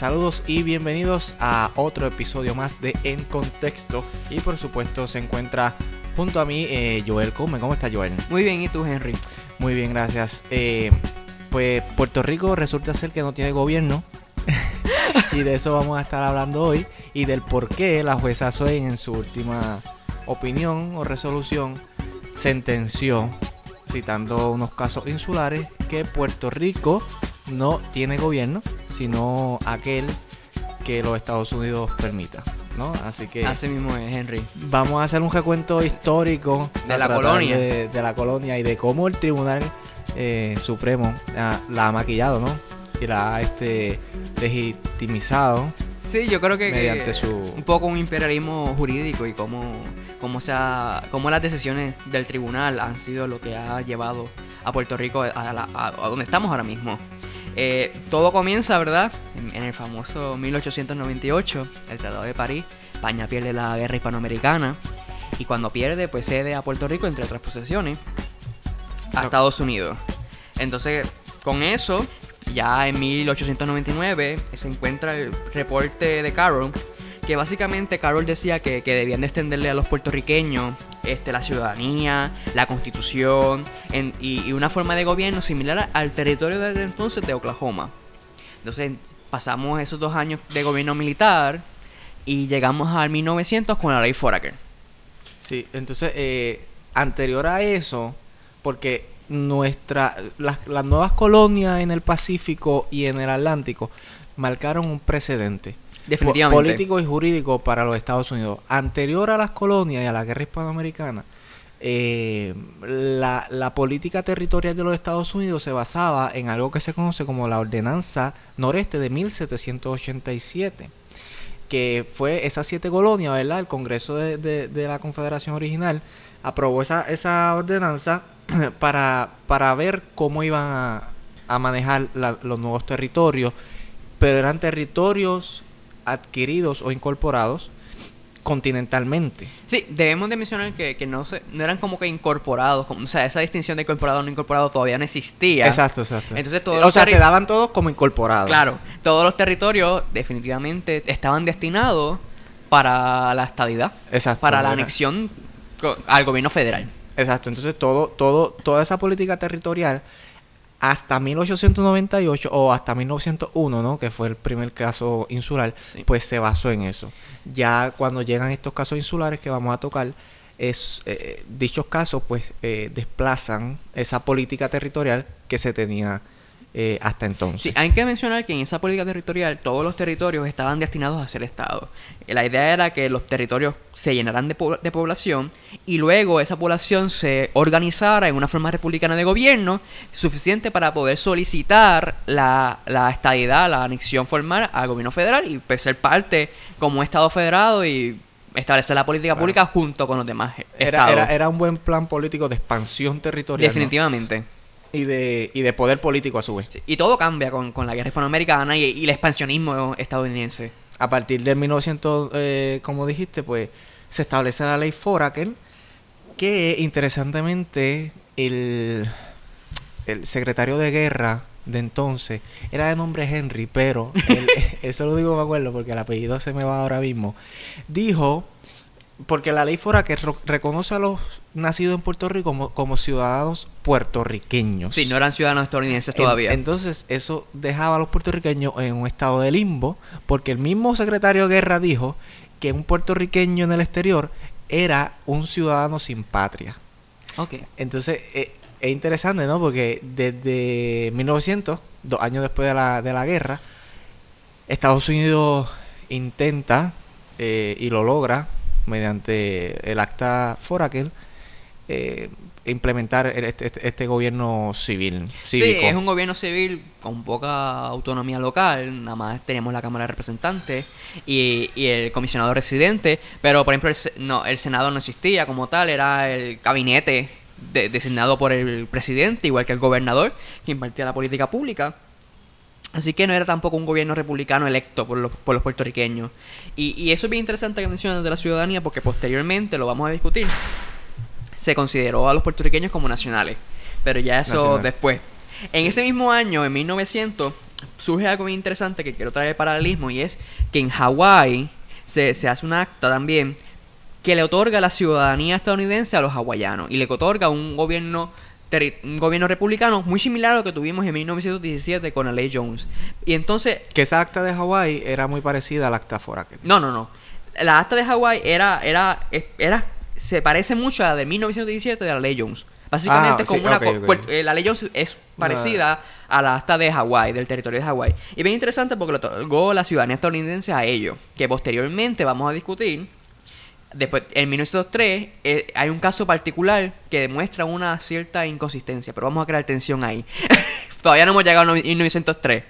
Saludos y bienvenidos a otro episodio más de En Contexto. Y por supuesto se encuentra junto a mí eh, Joel Come. ¿Cómo está Joel? Muy bien, ¿y tú, Henry? Muy bien, gracias. Eh, pues Puerto Rico resulta ser que no tiene gobierno. y de eso vamos a estar hablando hoy. Y del por qué la jueza Swain en su última opinión o resolución sentenció, citando unos casos insulares, que Puerto Rico no tiene gobierno, sino aquel que los Estados Unidos permita. ¿no? Así que Así mismo es, Henry. vamos a hacer un recuento histórico De la colonia. de, de la colonia y de cómo el Tribunal eh, Supremo ah, la ha maquillado, ¿no? Y la ha este, legitimizado Sí, yo creo que, que mediante su... un poco un imperialismo jurídico y cómo, cómo, se ha- cómo las decisiones del tribunal han sido lo que ha llevado a Puerto Rico a, la- a- a donde estamos ahora mismo. Eh, todo comienza, ¿verdad? En, en el famoso 1898, el Tratado de París. España pierde la guerra hispanoamericana y cuando pierde, pues cede a Puerto Rico, entre otras posesiones, a. Estados Unidos. Entonces, con eso, ya en 1899 se encuentra el reporte de Carroll, que básicamente Carroll decía que, que debían de extenderle a los puertorriqueños este, la ciudadanía, la constitución y una forma de gobierno similar al territorio del entonces de Oklahoma. Entonces pasamos esos dos años de gobierno militar y llegamos al 1900 con la ley Foraker. Sí, entonces, eh, anterior a eso, porque nuestra, las, las nuevas colonias en el Pacífico y en el Atlántico marcaron un precedente. Definitivamente. Político y jurídico para los Estados Unidos. Anterior a las colonias y a la guerra hispanoamericana, eh, la, la política territorial de los Estados Unidos se basaba en algo que se conoce como la Ordenanza Noreste de 1787 que fue esas siete colonias, ¿verdad? El Congreso de, de- de la Confederación Original aprobó esa, esa ordenanza para, para ver cómo iban a, a manejar la- los nuevos territorios, pero eran territorios adquiridos o incorporados continentalmente. Sí, debemos de mencionar que, que no, se, no eran como que incorporados, como- o sea, esa distinción de incorporado o no incorporado todavía no existía. Exacto, exacto. Entonces, todos o sea, se daban todos como incorporados. Claro, todos los territorios definitivamente estaban destinados para la estadidad, Exacto. para la era- anexión al gobierno federal. Exacto, entonces todo, todo, toda esa política territorial hasta 1898 o hasta 1901, ¿no? que fue el primer caso insular, Sí. pues se basó en eso. Ya cuando llegan estos casos insulares que vamos a tocar, es, eh, dichos casos pues eh, desplazan esa política territorial que se tenía eh, hasta entonces. Sí, hay que mencionar que en esa política territorial todos los territorios estaban destinados a ser Estado. Eh, La idea era que los territorios se llenaran de, po- de población y luego esa población se organizara en una forma republicana de gobierno suficiente para poder solicitar la, la estadidad, la anexión formal al gobierno federal y pues, ser parte como Estado federado y establecer la política Claro. pública junto con los demás era, estados. era, era un buen plan político de expansión territorial ¿no? Y, de, y de poder político a su vez. Sí, Y todo cambia con, con la guerra hispanoamericana y, y el expansionismo estadounidense. a partir del 1900, eh, como dijiste, pues se establece la ley Foraker, que interesantemente el, el secretario de guerra de entonces era de nombre Henry, pero él- eso lo digo me acuerdo porque el apellido se me va ahora mismo, dijo, porque la ley Foraker ro- reconoce a los nacidos en Puerto Rico como, como ciudadanos puertorriqueños. Sí, no eran ciudadanos estadounidenses En- todavía. entonces, eso dejaba a los puertorriqueños en un estado de limbo, porque el mismo secretario de guerra dijo que un puertorriqueño en el exterior era un ciudadano sin patria. ok. Entonces, eh, es interesante, ¿no? Porque desde 1900, dos años después de la, de la guerra, Estados Unidos intenta eh, y lo logra mediante el acta Foraker eh, implementar el- este, este- este gobierno civil. Sí, es un gobierno civil con poca autonomía local. Nada más tenemos la Cámara de Representantes y, y el comisionado residente. Pero, por ejemplo, el, no, el Senado no existía como tal. Era el gabinete de- designado por el presidente, igual que el gobernador, que impartía la política pública. Así que no era tampoco un gobierno republicano electo por los, por los puertorriqueños. Y, y eso es bien interesante que mencionas de la ciudadanía porque posteriormente lo vamos a discutir. Se consideró a los puertorriqueños como nacionales. Pero ya eso Nacional. después. En ese mismo año, en 1900, surge algo bien interesante que quiero traer el paralelismo y es que en Hawái se, se hace un acta también que le otorga la ciudadanía estadounidense a los hawaianos y le otorga un gobierno un gobierno republicano muy similar a lo que tuvimos en 1917 con la ley Jones. Y entonces, Que esa acta de Hawái era muy parecida al acta Foraker. no, no, no. La acta de Hawái era, era, era, se parece mucho a la de 1917 de la ley Jones. Básicamente Ah, como sí, una eh, la ley Jones es parecida a la acta de Hawái, del territorio de Hawái. Y bien interesante porque le otorgó la ciudadanía estadounidense a ellos, que posteriormente vamos a discutir. Después, en 1903, eh, hay un caso particular que demuestra una cierta inconsistencia, pero vamos a crear tensión ahí. Todavía no hemos llegado a 1903.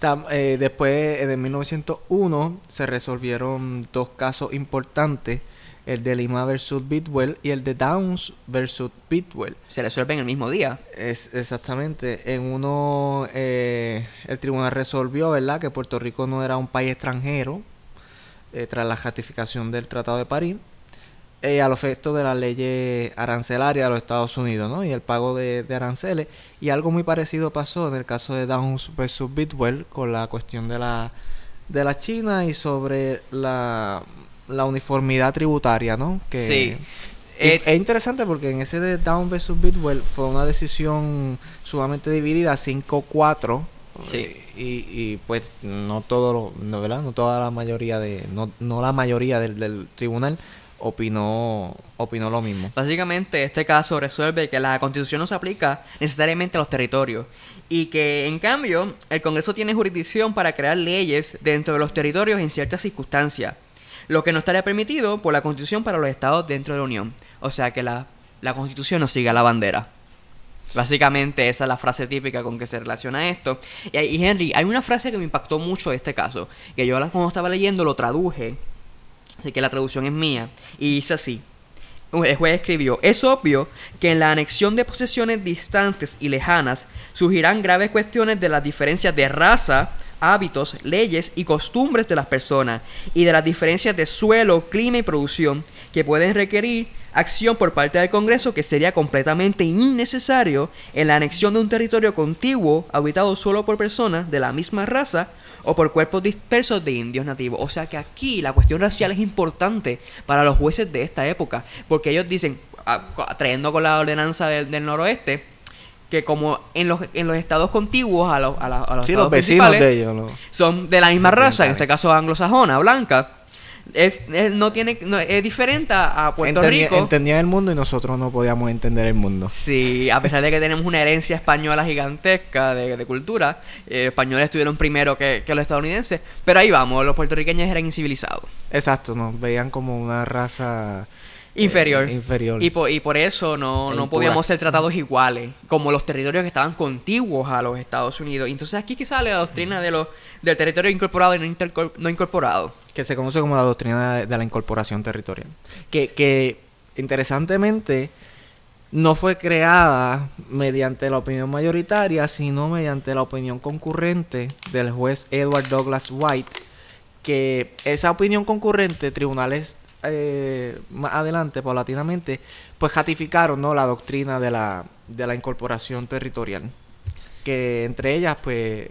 Tam- eh, después, en el 1901, se resolvieron dos casos importantes. El de Lima versus Bidwell y el de Downs versus Bidwell. Se resuelve en el mismo día. Es exactamente. En uno, eh, el tribunal resolvió, ¿verdad?, que Puerto Rico no era un país extranjero eh, tras la ratificación del Tratado de París, eh, al efecto de las leyes arancelarias de los Estados Unidos, ¿no? Y el pago de, de aranceles. Y algo muy parecido pasó en el caso de Downs versus Bidwell con la cuestión de la, de la China y sobre la, la uniformidad tributaria, ¿no? Que, Sí. Eh, es interesante porque en ese de Down vs Bidwell fue una decisión sumamente dividida, 5-4. Sí. Y, y, pues no todo no, ¿verdad? No toda la mayoría de no, no la mayoría del, del tribunal opinó opinó lo mismo. Básicamente, este caso resuelve que la constitución no se aplica necesariamente a los territorios y que, en cambio, el Congreso tiene jurisdicción para crear leyes dentro de los territorios en ciertas circunstancias, lo que no estaría permitido por la constitución para los estados dentro de la Unión. O sea que la, la constitución no sigue a la bandera. Básicamente esa es la frase típica con que se relaciona esto. Y, Henry, hay una frase que me impactó mucho de este caso, que yo cuando estaba leyendo lo traduje, así que la traducción es mía, y dice así. El juez escribió, es obvio que en la anexión de posesiones distantes y lejanas surgirán graves cuestiones de las diferencias de raza, hábitos, leyes y costumbres de las personas y de las diferencias de suelo, clima y producción que pueden requerir acción por parte del Congreso que sería completamente innecesario en la anexión de un territorio contiguo habitado solo por personas de la misma raza o por cuerpos dispersos de indios nativos. O sea que aquí la cuestión racial es importante para los jueces de esta época, porque ellos dicen, ah, trayendo con la ordenanza del, del noroeste, que como en los, en los estados contiguos a los, a la- a los Sí, estados los vecinos de ellos. lo- son de la misma raza, en este caso anglosajona, blanca, es, es- no tiene, no- es diferente a Puerto entendía, Rico. entendían el mundo y nosotros no podíamos entender el mundo. Sí, a pesar de que tenemos una herencia española gigantesca de, de cultura, eh, españoles estuvieron primero que, que los estadounidenses, pero ahí vamos, los puertorriqueños eran incivilizados, Exacto, nos veían como una raza eh, inferior. inferior. Y por, y por eso no, no podíamos ser tratados iguales, como los territorios que estaban contiguos a los Estados Unidos. Y entonces aquí que sale la doctrina de los, del territorio incorporado y no incorporado. Que se conoce como la doctrina de, la incorporación territorial. Que, que interesantemente no fue creada mediante la opinión mayoritaria, sino mediante la opinión concurrente del juez Edward Douglas White, que esa opinión concurrente, tribunales eh, más adelante, paulatinamente, pues ratificaron ¿no? la doctrina de la, de la incorporación territorial. Que entre ellas, pues,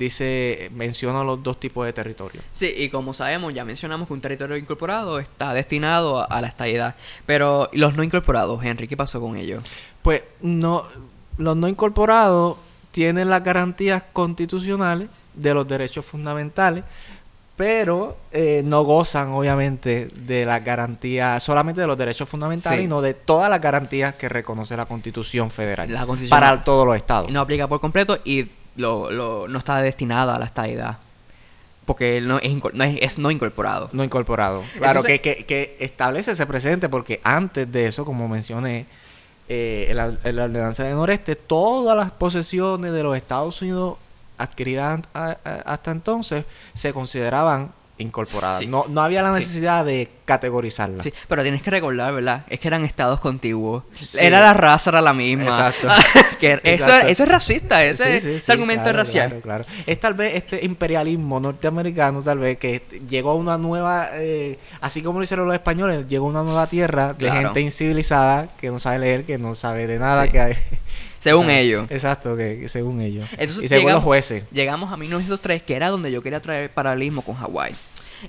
dice, menciona los dos tipos de territorio. Sí, y como sabemos, ya mencionamos que un territorio incorporado está destinado a, a la estadidad. Pero ¿y los no incorporados, Henry, ¿qué pasó con ellos? Pues no, los no incorporados tienen las garantías constitucionales de los derechos fundamentales, pero eh, no gozan obviamente de las garantías, solamente de los derechos fundamentales Sí. y no de todas las garantías que reconoce la Constitución Federal La Constitución- para todos los estados. No aplica por completo y lo, lo- no está destinado a la estadidad. Porque no es, no es, es no incorporado. No incorporado. Claro, Entonces- que, que, que establece ese precedente porque antes de eso, como mencioné, eh, en, la, en la ordenanza del noreste, todas las posesiones de los Estados Unidos adquiridas hasta entonces se consideraban incorporadas. Sí. No, no había la Sí. necesidad de categorizarlas. Sí, pero tienes que recordar, ¿verdad? Es que eran estados contiguos. Sí. Era la raza, era la misma. Exacto. Que eso, Exacto. eso es racista, ese, ese argumento claro, es racial. Claro, claro. Es tal vez este imperialismo norteamericano, tal vez, que llegó a una nueva, eh, así como lo hicieron los españoles, llegó a una nueva tierra de gente incivilizada que no sabe leer, que no sabe de nada, que, hay- Según ellos. Exacto, que, que según ellos. Entonces, y según llegamos- los jueces. Llegamos a 1903, que era donde yo quería traer paralelismo con Hawái.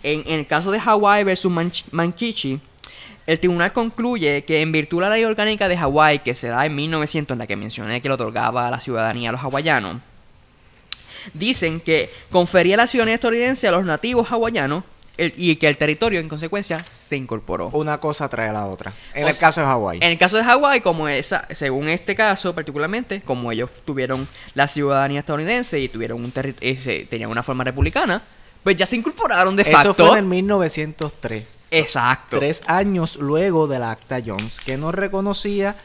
En, en el caso de Hawái versus Manch- Mankichi, el tribunal concluye que en virtud de la ley orgánica de Hawái, que se da en 1900, en la que mencioné que le otorgaba la ciudadanía a los hawaianos, dicen que confería la ciudadanía estadounidense a los nativos hawaianos el- y que el territorio, en consecuencia, se incorporó. Una cosa trae a la otra. En O el sea, caso de Hawái. En el caso de Hawái, como esa, según este caso particularmente, como ellos tuvieron la ciudadanía estadounidense y tuvieron un eh, se- tenían una forma republicana, pues ya se incorporaron de facto. Eso fue en el 1903. Exacto. Tres años luego del Acta Jones, que no reconocía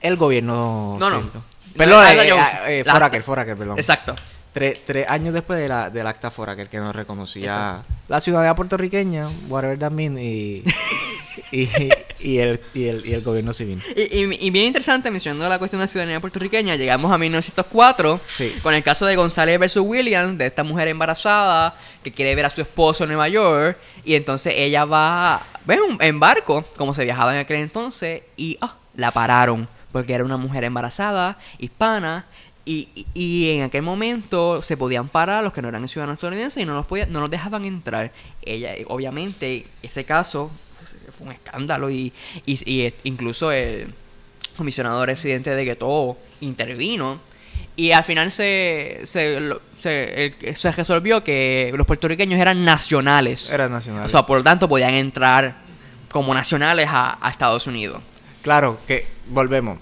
el gobierno. No, no. Perdón, No, eh, Acta eh, Jones. eh, La- Foraker, Foraker, perdón. Exacto. Tres, tres años después de la, del acta Foraker que no reconocía la ciudadanía puertorriqueña, whatever that mean, y, y, y el, y, el, y el gobierno civil. Y, y- y bien interesante, mencionando la cuestión de la ciudadanía puertorriqueña, llegamos a 1904 Sí. con el caso de González versus Williams, de esta mujer embarazada que quiere ver a su esposo en Nueva York, y entonces ella va en barco, como se viajaba en aquel entonces, y ah, la pararon, porque era una mujer embarazada, hispana, y, y- en aquel momento se podían parar los que no eran ciudadanos estadounidenses y no los, podía, no los dejaban entrar. Ella, obviamente, ese caso fue un escándalo y, y, y, incluso el comisionado residente de Gueto intervino y al final se, se, se, se resolvió que los puertorriqueños eran nacionales. Era nacional. O sea, por lo tanto podían entrar como nacionales a, a Estados Unidos. claro que volvemos.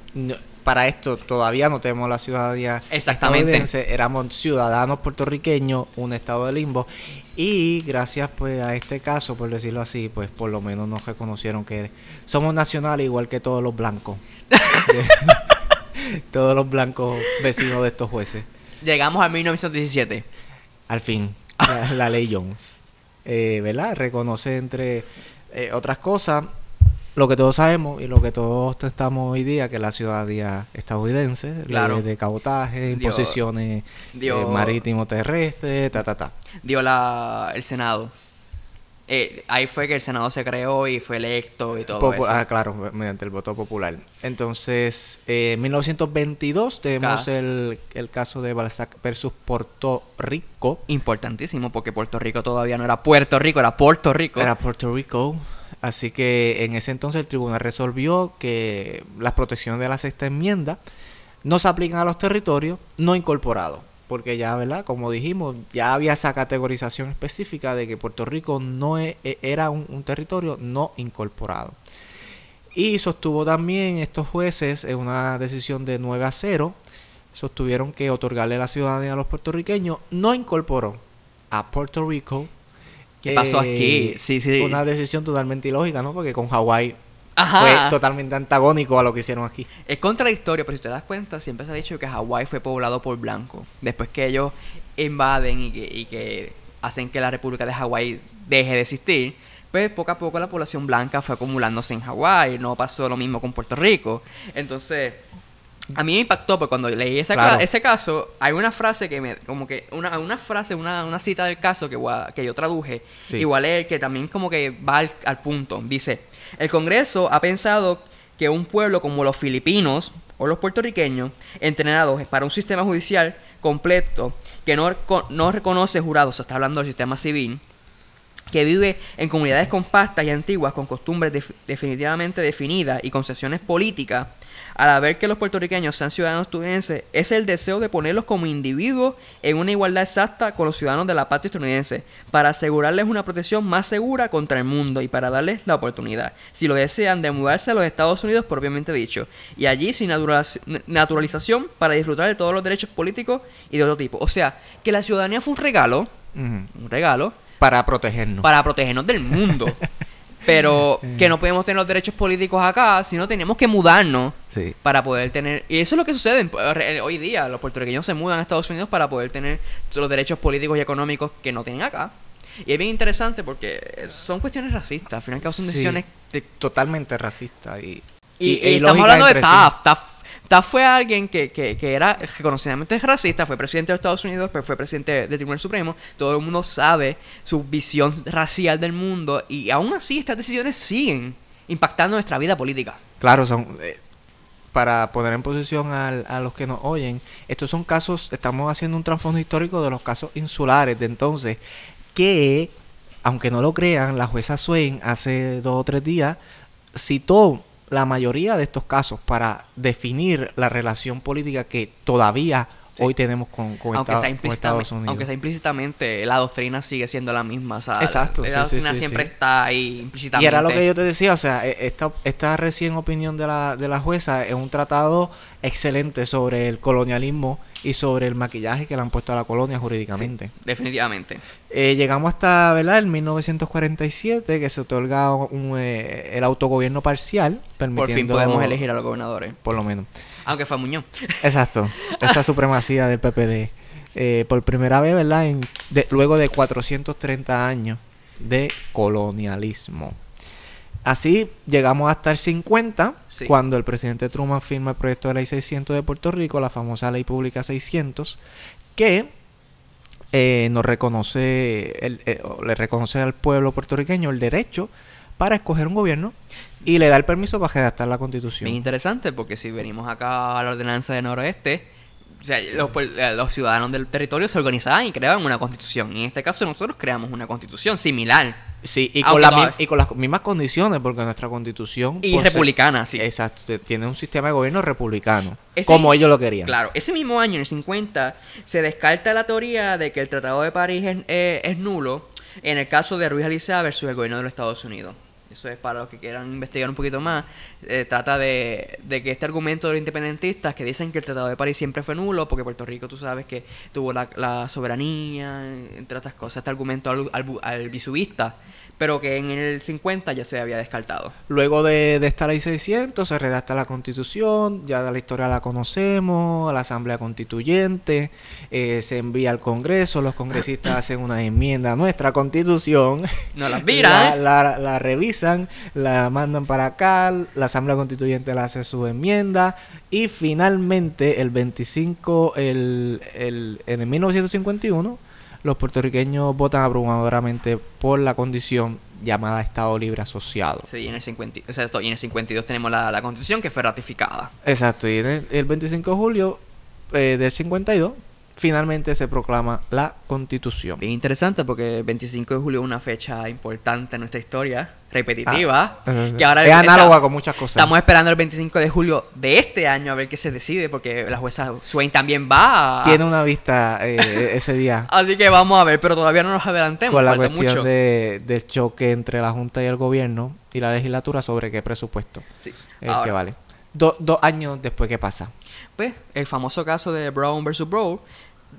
Para esto todavía no tenemos la ciudadanía Exactamente. éramos ciudadanos puertorriqueños, un estado de limbo, y gracias pues a este caso, por decirlo así, pues por lo menos nos reconocieron que somos nacionales igual que todos los blancos. todos los blancos vecinos de estos jueces. Llegamos a 1917. Al fin, la, la ley Jones. Eh, ¿Verdad? Reconoce entre eh, otras cosas lo que todos sabemos y lo que todos estamos hoy día, que es la ciudadanía estadounidense, Claro. de cabotaje, imposiciones dio- eh, marítimo terrestre, ta, ta, ta. Dio la, el Senado. Eh, ahí fue que el Senado se creó y fue electo y todo Popu- eso. ah, claro, mediante el voto popular. Entonces, eh, en 1922 tenemos el, el caso de Balzac versus Puerto Rico. Importantísimo porque Puerto Rico todavía no era Puerto Rico, era Puerto Rico. Era Puerto Rico. Así que en ese entonces el tribunal resolvió que las protecciones de la sexta enmienda no se aplican a los territorios no incorporados. Porque ya, ¿verdad? Como dijimos, ya había esa categorización específica de que Puerto Rico no e- e- era un, un territorio no incorporado. Y sostuvo también estos jueces en una decisión de 9 a 0, sostuvieron que otorgarle la ciudadanía a los puertorriqueños no incorporó a Puerto Rico ¿Qué pasó eh, aquí? Sí, sí. Una decisión totalmente ilógica, ¿no? Porque con Hawái fue totalmente antagónico a lo que hicieron aquí. Es contradictorio, pero si te das cuenta, siempre se ha dicho que Hawái fue poblado por blancos. Después que ellos invaden y que, y que hacen que la República de Hawái deje de existir, pues poco a poco la población blanca fue acumulándose en Hawái. No pasó lo mismo con Puerto Rico. Entonces, a mí me impactó porque cuando leí Claro. ca- ese caso, hay una frase que me, como que, una, una frase, una, una cita del caso que, que yo traduje, Sí. igual es que también como que va al, al punto. Dice, el Congreso ha pensado que un pueblo como los filipinos o los puertorriqueños, entrenados para un sistema judicial completo que no, no reconoce jurados, se está hablando del sistema civil, que vive en comunidades compactas y antiguas con costumbres def- definitivamente definidas y concepciones políticas, al ver que los puertorriqueños sean ciudadanos estadounidenses, es el deseo de ponerlos como individuos en una igualdad exacta con los ciudadanos de la patria estadounidense, para asegurarles una protección más segura contra el mundo y para darles la oportunidad, si lo desean, de mudarse a los Estados Unidos propiamente dicho, y allí sin naturaliz- naturalización para disfrutar de todos los derechos políticos y de otro tipo. O sea, que la ciudadanía fue un regalo, un regalo, Para protegernos. para protegernos del mundo. Pero que no podemos tener los derechos políticos acá, sino tenemos que mudarnos Sí. para poder tener... Y eso es lo que sucede en- eh, hoy día. Los puertorriqueños se mudan a Estados Unidos para poder tener los derechos políticos y económicos que no tienen acá. Y es bien interesante porque son cuestiones racistas. Al final cabo son Sí. decisiones de Totalmente racista y, y, y estamos hablando de entre sí. Taft. Fue alguien que, que, que era reconocidamente racista, fue presidente de Estados Unidos, pero fue presidente del Tribunal Supremo. Todo el mundo sabe su visión racial del mundo y aún así estas decisiones siguen impactando nuestra vida política. Claro, son eh, para poner en posición a los que nos oyen, estos son casos, estamos haciendo un trasfondo histórico de los casos insulares de entonces, que, aunque no lo crean, la jueza Swain hace dos o tres días citó la mayoría de estos casos para definir la relación política que todavía Sí. hoy tenemos con, con, aunque, Estados, sea con implícitamente, Estados Unidos. aunque sea implícitamente, la doctrina sigue siendo la misma. O sea, Exacto, la sí, doctrina sí, siempre está ahí implícitamente. Y era lo que yo te decía, o sea, e- esta, esta recién opinión de la, de la jueza es un tratado excelente sobre el colonialismo y sobre el maquillaje que le han puesto a la colonia jurídicamente. Definitivamente. Eh, llegamos hasta, ¿verdad? El 1947, que se otorga un, eh, el autogobierno parcial, permitiendo... Por fin podemos elegir a los gobernadores. Por lo menos. Aunque fue Muñoz. Exacto, esa supremacía del PPD. Eh, por primera vez, ¿verdad? En- de- luego de 430 años de colonialismo. Así llegamos hasta el 50, Sí. cuando el presidente Truman firma el proyecto de ley 600 de Puerto Rico, la famosa ley pública 600, que eh, nos reconoce, el- eh, le reconoce al pueblo puertorriqueño el derecho para escoger un gobierno y le da el permiso para redactar la constitución. Bien interesante porque si venimos acá a la ordenanza de noroeste, o sea, los, eh, los ciudadanos del territorio se organizaban y creaban una constitución. Y en este caso nosotros creamos una constitución similar Sí, y con, la mi- y con las mismas condiciones, porque nuestra constitución... y ser- republicana, sí. Exacto, tiene un sistema de gobierno republicano, Ese- como ellos lo querían. Claro, ese mismo año, en el 50, se descarta la teoría de que el Tratado de París es, eh, es nulo en el caso de Ruiz Alicea versus el gobierno de los Estados Unidos. Eso es para los que quieran investigar un poquito más. Eh, trata de, de que este argumento de los independentistas que dicen que el Tratado de París siempre fue nulo porque Puerto Rico, tú sabes que tuvo la, soberanía, entre otras cosas, este argumento al, al, al pero que en el 50 ya se había descartado. Luego de, de esta ley 600 se redacta la constitución, ya la historia la conocemos, a la asamblea constituyente, eh, se envía al congreso, los congresistas hacen una enmienda a nuestra constitución, No las miran, la, la- la revisan, la mandan para acá, la asamblea constituyente le hace su enmienda y finalmente el 25, el, el, en el 1951, los puertorriqueños votan abrumadoramente por la condición llamada Estado Libre Asociado. Sí, y en el, 50, o sea, esto- y en el 52 tenemos la, la constitución que fue ratificada. Exacto, y en el, el 25 de julio eh, del 52 finalmente se proclama la constitución. Bien interesante porque el 25 de julio es una fecha importante en nuestra historia, repetitiva. Ah, que ahora es está- análoga con muchas cosas. Estamos esperando el 25 de julio de este año a ver qué se decide porque la jueza Swain también va. a- Tiene una vista eh, ese día Así que vamos a ver, pero todavía no nos adelantemos. con la falta cuestión mucho. de, del choque entre la Junta y el gobierno y la legislatura sobre qué presupuesto Sí. es Ahora, que vale. Do- dos años después, ¿qué pasa? Pues, el famoso caso de Brown versus Brown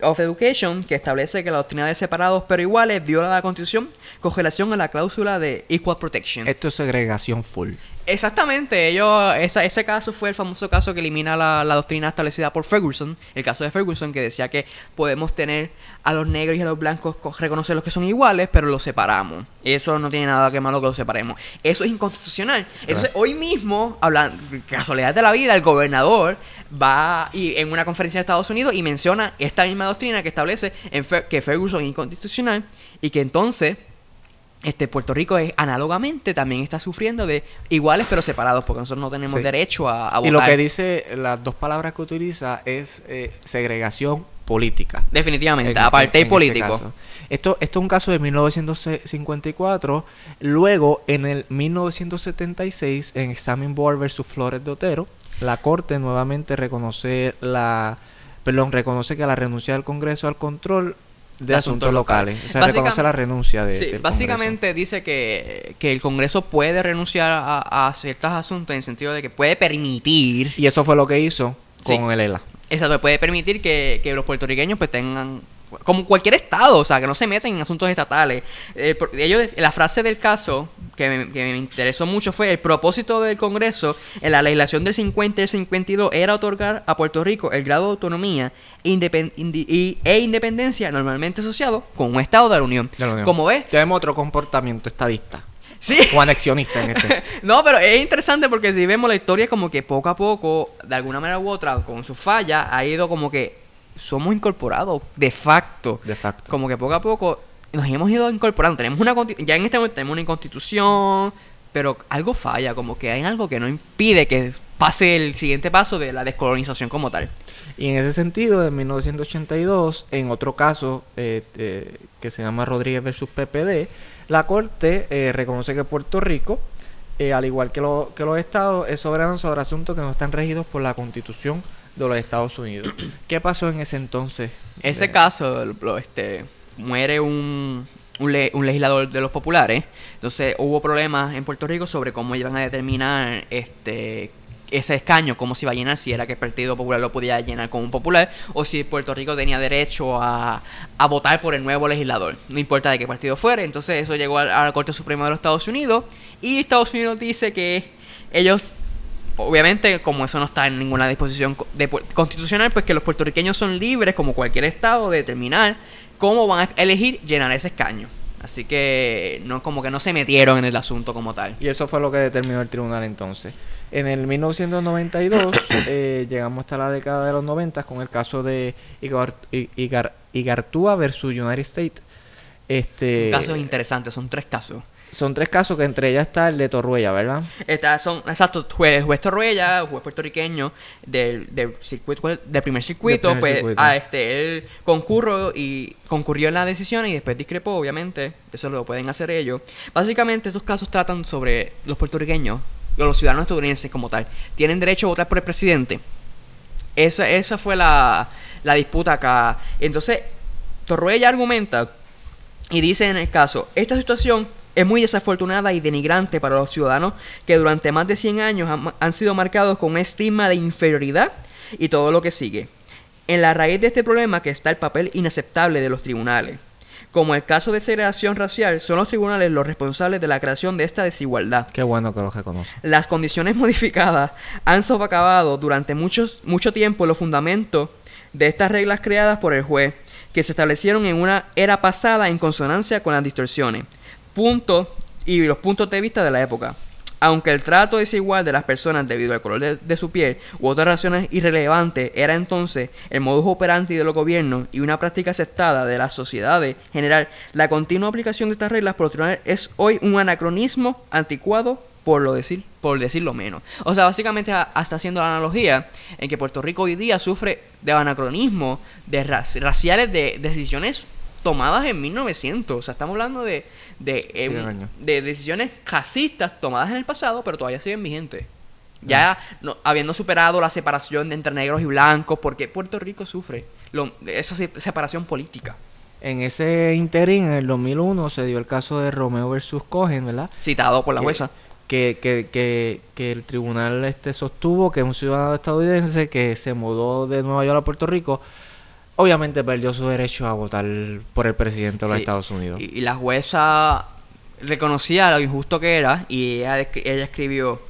of Education, que establece que la doctrina de separados pero iguales viola la Constitución con relación a la cláusula de Equal Protection. Esto es segregación full. Exactamente, ellos, esa, ese caso fue el famoso caso que elimina la, la doctrina establecida por Ferguson, el caso de Ferguson que decía que podemos tener a los negros y a los blancos co- reconocerlos que son iguales, pero los separamos. Eso no tiene nada que malo que los separemos. Eso es inconstitucional. Entonces, hoy mismo, hablando, casualidad de la vida, el gobernador va y, en una conferencia de Estados Unidos y menciona esta misma doctrina que establece en Fer- que Ferguson es inconstitucional y que entonces este Puerto Rico es análogamente también está sufriendo de iguales pero separados porque nosotros no tenemos Sí. derecho a, a votar. Y lo que dice, las dos palabras que utiliza es eh, segregación política. definitivamente, en- en este político. Esto, esto es un caso de 1954. Luego, en el 1976, en Examen Board versus Flores de Otero, la Corte nuevamente reconoce la. Perdón, reconoce que la renuncia del Congreso al control de asuntos, asuntos locales. locales. O sea, reconoce la renuncia de. Sí, del básicamente dice que, que el Congreso puede renunciar a, a ciertos asuntos en el sentido de que puede permitir. Y eso fue lo que hizo Sí. con el ELA. exacto, puede permitir que, que los puertorriqueños pues tengan como cualquier estado, o sea, que no se metan en asuntos estatales. Eh, ellos, la frase del caso que me, que me interesó mucho fue el propósito del Congreso en la legislación del 50 y el 52 era otorgar a Puerto Rico el grado de autonomía independ- indi- y- e independencia normalmente asociado con un estado de la Unión. de la Unión. Como ves, Tenemos otro comportamiento estadista. sí. O anexionista en este. No, pero es interesante porque si vemos la historia como que poco a poco, de alguna manera u otra, con sus fallas, ha ido como que somos incorporados de facto. De facto. Como que poco a poco nos hemos ido incorporando. Tenemos una ya en este momento tenemos una constitución, pero algo falla, como que hay algo que no impide que pase el siguiente paso de la descolonización como tal. Y en ese sentido, en 1982, en otro caso eh, eh, que se llama Rodríguez versus PPD, la Corte eh, reconoce que Puerto Rico, al igual que, lo, que los estados, es soberano sobre asuntos que no están regidos por la Constitución de los Estados Unidos. ¿Qué pasó en ese entonces? Ese caso, este, muere un, un, legislador de los populares. Entonces hubo problemas en Puerto Rico sobre cómo iban a determinar este ese escaño, cómo se iba a llenar, si era que el Partido Popular lo podía llenar como un popular, o si Puerto Rico tenía derecho a, a votar por el nuevo legislador, no importa de qué partido fuera. Entonces eso llegó a, la Corte Suprema de los Estados Unidos y Estados Unidos dice que ellos obviamente, como eso no está en ninguna disposición constitucional, pues que los puertorriqueños son libres, como cualquier estado, de determinar cómo van a elegir llenar ese escaño. Así que no como que no se metieron en el asunto como tal. Y eso fue lo que determinó el tribunal entonces. En el 1992 eh, llegamos hasta la década de los 90 con el caso de Igar, Igar, Igartúa versus United States. Este, Casos interesantes, son tres casos. Son tres casos que entre ellas está el de Torruella, ¿verdad? Está, son, exacto, juez, juez Torruella, juez puertorriqueño del, del circuito, del primer circuito, pues A este, él concurrió y concurrió en la decisión y después discrepó, obviamente, eso lo pueden hacer ellos. Básicamente estos casos tratan sobre los puertorriqueños, o los ciudadanos estadounidenses como tal, tienen derecho a votar por el presidente. Esa, esa fue la, la disputa acá. Entonces, Torruella argumenta y dice en el caso, esta situación es muy desafortunada y denigrante para los ciudadanos que durante más de 100 años han, sido marcados con un estigma de inferioridad y todo lo que sigue. En la raíz de este problema que está el papel inaceptable de los tribunales. Como el caso de segregación racial, son los tribunales los responsables de la creación de esta desigualdad. Qué bueno que lo reconoce. Las condiciones modificadas han sofacabado durante muchos, mucho tiempo los fundamentos de estas reglas creadas por el juez, que se establecieron en una era pasada en consonancia con las distorsiones puntos y los puntos de vista de la época. Aunque el trato desigual de las personas debido al color de, su piel u otras razones irrelevantes era entonces el modus operandi de los gobiernos y una práctica aceptada de las sociedades general, la continua aplicación de estas reglas por es hoy un anacronismo anticuado por lo decir, por decirlo menos. O sea, básicamente hasta haciendo la analogía en que Puerto Rico hoy día sufre de anacronismo de raciales de decisiones tomadas en 1900. O sea, estamos hablando de, de, em, de decisiones racistas tomadas en el pasado, pero todavía siguen vigentes. Ya no, habiendo superado la separación entre negros y blancos, porque Puerto Rico sufre esa separación política. En ese interín, en el 2001, se dio el caso de Romeo versus Cohen, ¿verdad? Citado por la jueza. Que, que, que, que, el tribunal este sostuvo que un ciudadano estadounidense que se mudó de Nueva York a Puerto Rico obviamente perdió su derecho a votar por el presidente de los Estados Unidos. Y, la jueza reconocía lo injusto que era y ella, escribió,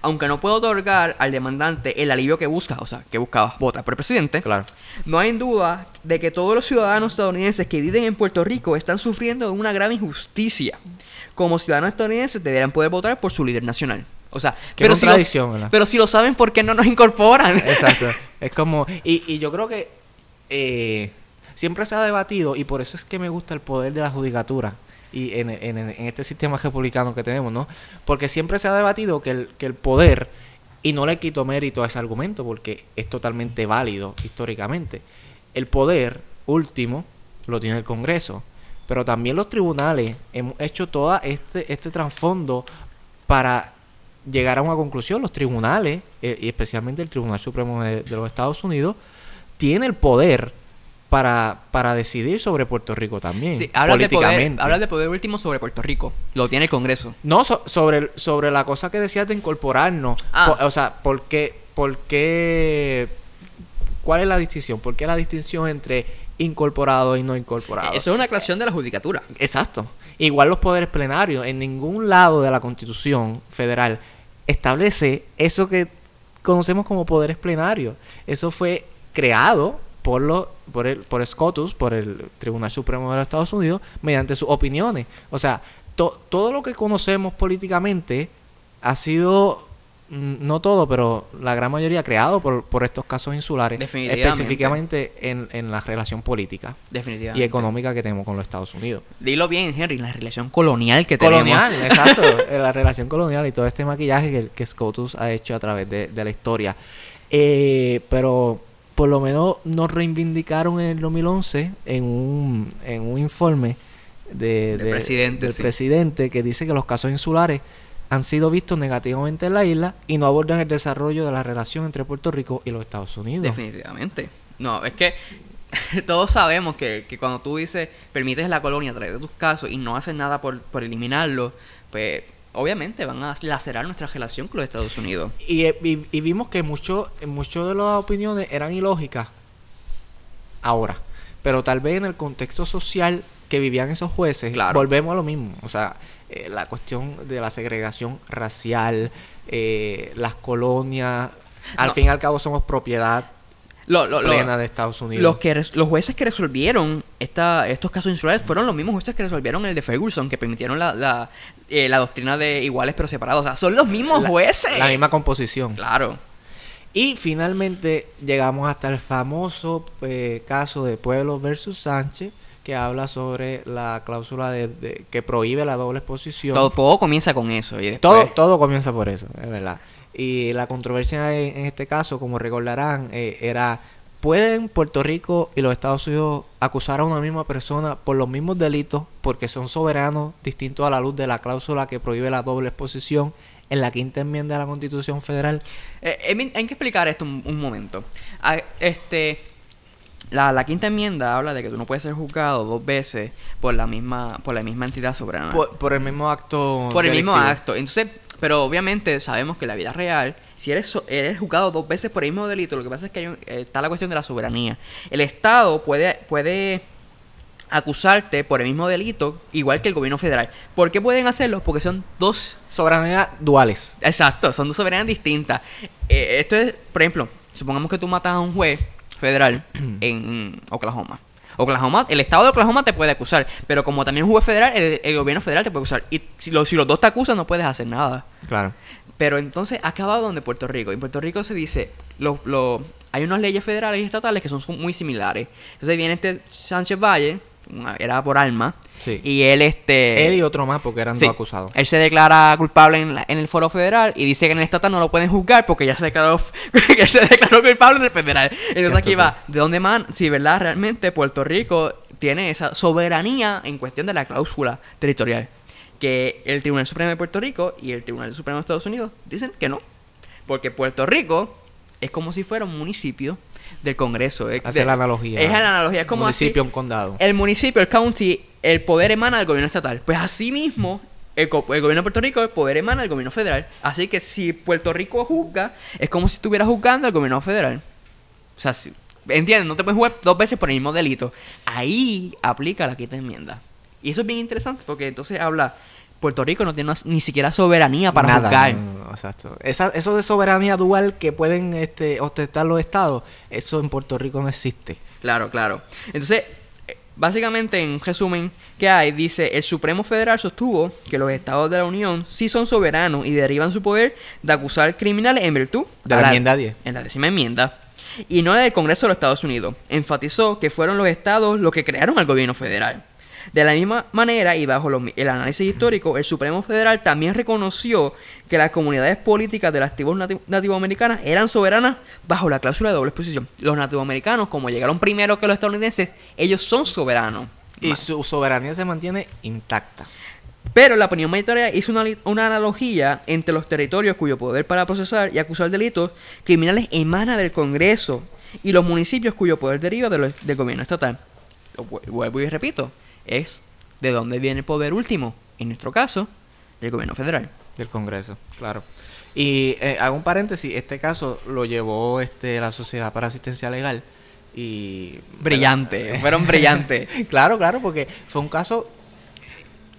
aunque no puedo otorgar al demandante el alivio que busca, o sea, que buscaba votar por el presidente, claro. no hay duda de que todos los ciudadanos estadounidenses que viven en Puerto Rico están sufriendo de una grave injusticia. Como ciudadanos estadounidenses deberán poder votar por su líder nacional. O sea, pero si, lo, pero si lo saben, ¿por qué no nos incorporan? Exacto. Es como, y, y yo creo que eh, siempre se ha debatido y por eso es que me gusta el poder de la judicatura y en, este sistema republicano que tenemos, ¿no? Porque siempre se ha debatido que el, poder, y no le quito mérito a ese argumento porque es totalmente válido históricamente, el poder último lo tiene el Congreso, pero también los tribunales hemos hecho todo este, este trasfondo para llegar a una conclusión. Los tribunales, eh, y especialmente el Tribunal Supremo de los Estados Unidos, tiene el poder para, para decidir sobre Puerto Rico también. Sí, habla de poder, de poder último sobre Puerto Rico. Lo tiene el Congreso. No, sobre, sobre la cosa que decías de incorporarnos. Ah. o sea, ¿por qué, ¿por qué? ¿Cuál es la distinción? ¿Por qué la distinción entre incorporado y no incorporado? Eso es una aclaración de la judicatura. Exacto. Igual los poderes plenarios. En ningún lado de la Constitución federal establece eso que conocemos como poderes plenarios. Eso fue creado por, lo, por, el, por SCOTUS, por el Tribunal Supremo de los Estados Unidos, mediante sus opiniones. O sea, todo lo que conocemos políticamente ha sido mm, no todo, pero la gran mayoría creado por, por estos casos insulares, Definitivamente. específicamente en, en la relación política Definitivamente. y económica que tenemos con los Estados Unidos. Dilo bien, Henry, la relación colonial que Colonial, tenemos. exacto, eh, la relación colonial y todo este maquillaje que, que Scotus ha hecho a través de, de la historia. Eh, pero por lo menos nos reivindicaron en el 2011 en un, en un informe de, presidente, del sí. presidente que dice que los casos insulares han sido vistos negativamente en la isla y no abordan el desarrollo de la relación entre Puerto Rico y los Estados Unidos. Definitivamente. No, es que todos sabemos que, que cuando tú dices permites la colonia a través de tus casos y no haces nada por, por eliminarlo, pues obviamente van a lacerar nuestra relación con los Estados Unidos. Y, y- y vimos que mucho de las opiniones eran ilógicas ahora. Pero tal vez en el contexto social que vivían esos jueces, Claro. volvemos a lo mismo. O sea, eh, la cuestión de la segregación racial, eh, las colonias, al No. fin y al cabo somos propiedad Lo- plena de Estados Unidos. los, que los jueces que resolvieron esta, estos casos insulares fueron los mismos jueces que resolvieron el de Ferguson, que permitieron la, la, eh, la doctrina de iguales pero separados. O sea, son los mismos la, jueces. la misma composición. Claro. Y finalmente llegamos hasta el famoso eh, caso de Pueblo versus Sánchez, que habla sobre la cláusula de, de- que prohíbe la doble exposición. Todo, todo comienza con eso. Y después, todo, todo comienza por eso, es verdad. Y la controversia en, en este caso, como recordarán, eh, era, ¿pueden Puerto Rico y los Estados Unidos acusar a una misma persona por los mismos delitos porque son soberanos distintos a la luz de la cláusula que prohíbe la doble exposición en la quinta enmienda de la Constitución Federal? Eh, eh, hay que explicar esto un, un momento. Ah, este, la, la quinta enmienda habla de que tú no puedes ser juzgado dos veces por la misma, por la misma entidad soberana. Por, por el mismo acto. Por el mismo acto. Entonces, pero obviamente sabemos que en la vida real, si eres, so- eres juzgado dos veces por el mismo delito, lo que pasa es que hay un- eh, está la cuestión de la soberanía. El Estado puede, puede acusarte por el mismo delito, igual que el gobierno federal. ¿Por qué pueden hacerlo? Porque son dos Soberanía duales. Exacto, son dos soberanías distintas. Eh, esto es, por ejemplo, supongamos que tú matas a un juez federal en Oklahoma. Oklahoma, el estado de Oklahoma te puede acusar, pero como también es juez federal, el, el gobierno federal te puede acusar. Y si, lo- si los dos te acusan, no puedes hacer nada. Claro. Pero entonces ha acabado donde Puerto Rico. En Puerto Rico se dice, lo, lo- hay unas leyes federales y estatales que son muy similares. Entonces viene este Sánchez Valle, una- era por alma, Sí. y él este... Él y otro más porque eran Sí. dos acusados. Él se declara culpable en, la- en el foro federal y dice que en el estatal no lo pueden juzgar porque ya se declaró que se declaró culpable en el federal. Entonces aquí va, ¿de dónde man? Si verdad realmente Puerto Rico tiene esa soberanía en cuestión de la cláusula territorial. Que el Tribunal Supremo de Puerto Rico y el Tribunal Supremo de Estados Unidos dicen que no. Porque Puerto Rico es como si fuera un municipio del Congreso. Es, Hace de- la analogía. Es la analogía, es como así- municipio, un condado. el municipio, el county, el poder emana del gobierno estatal. Pues así mismo, el gobierno de Puerto Rico, el poder emana del gobierno federal. Así que si Puerto Rico juzga, es como si estuviera juzgando al gobierno federal. O sea, si, ¿entiendes? No te puedes jugar dos veces por el mismo delito. Ahí aplica la quinta enmienda. Y eso es bien interesante porque entonces habla, Puerto Rico no tiene ni siquiera soberanía para Nada, juzgar. no, no, exacto. Esa, eso de soberanía dual que pueden este, ostentar los estados, eso en Puerto Rico no existe. Claro, claro. Entonces, eh, básicamente, en resumen que hay, dice, el Supremo Federal sostuvo que los estados de la Unión sí son soberanos y derivan su poder de acusar criminales en virtud De la enmienda 10. En la décima enmienda. Y no del Congreso de los Estados Unidos. Enfatizó que fueron los estados los que crearon al gobierno federal. De la misma manera y bajo el análisis histórico, el Supremo Federal también reconoció que las comunidades políticas de las tribus nati- nativoamericanas eran soberanas bajo la cláusula de doble exposición. Los nativoamericanos, como llegaron primero que los estadounidenses, ellos son soberanos. Y su soberanía se mantiene intacta. Pero la opinión mayoritaria hizo una, analogía entre los territorios cuyo poder para procesar y acusar delitos criminales emana del Congreso y los municipios cuyo poder deriva de del gobierno estatal. Lo vuelvo y repito, es de dónde viene el poder último, en nuestro caso, del gobierno federal. Del Congreso, claro. Y eh, hago un paréntesis, este caso lo llevó este la Sociedad para Asistencia Legal y... Brillante, fueron brillantes. claro, claro, porque fue un caso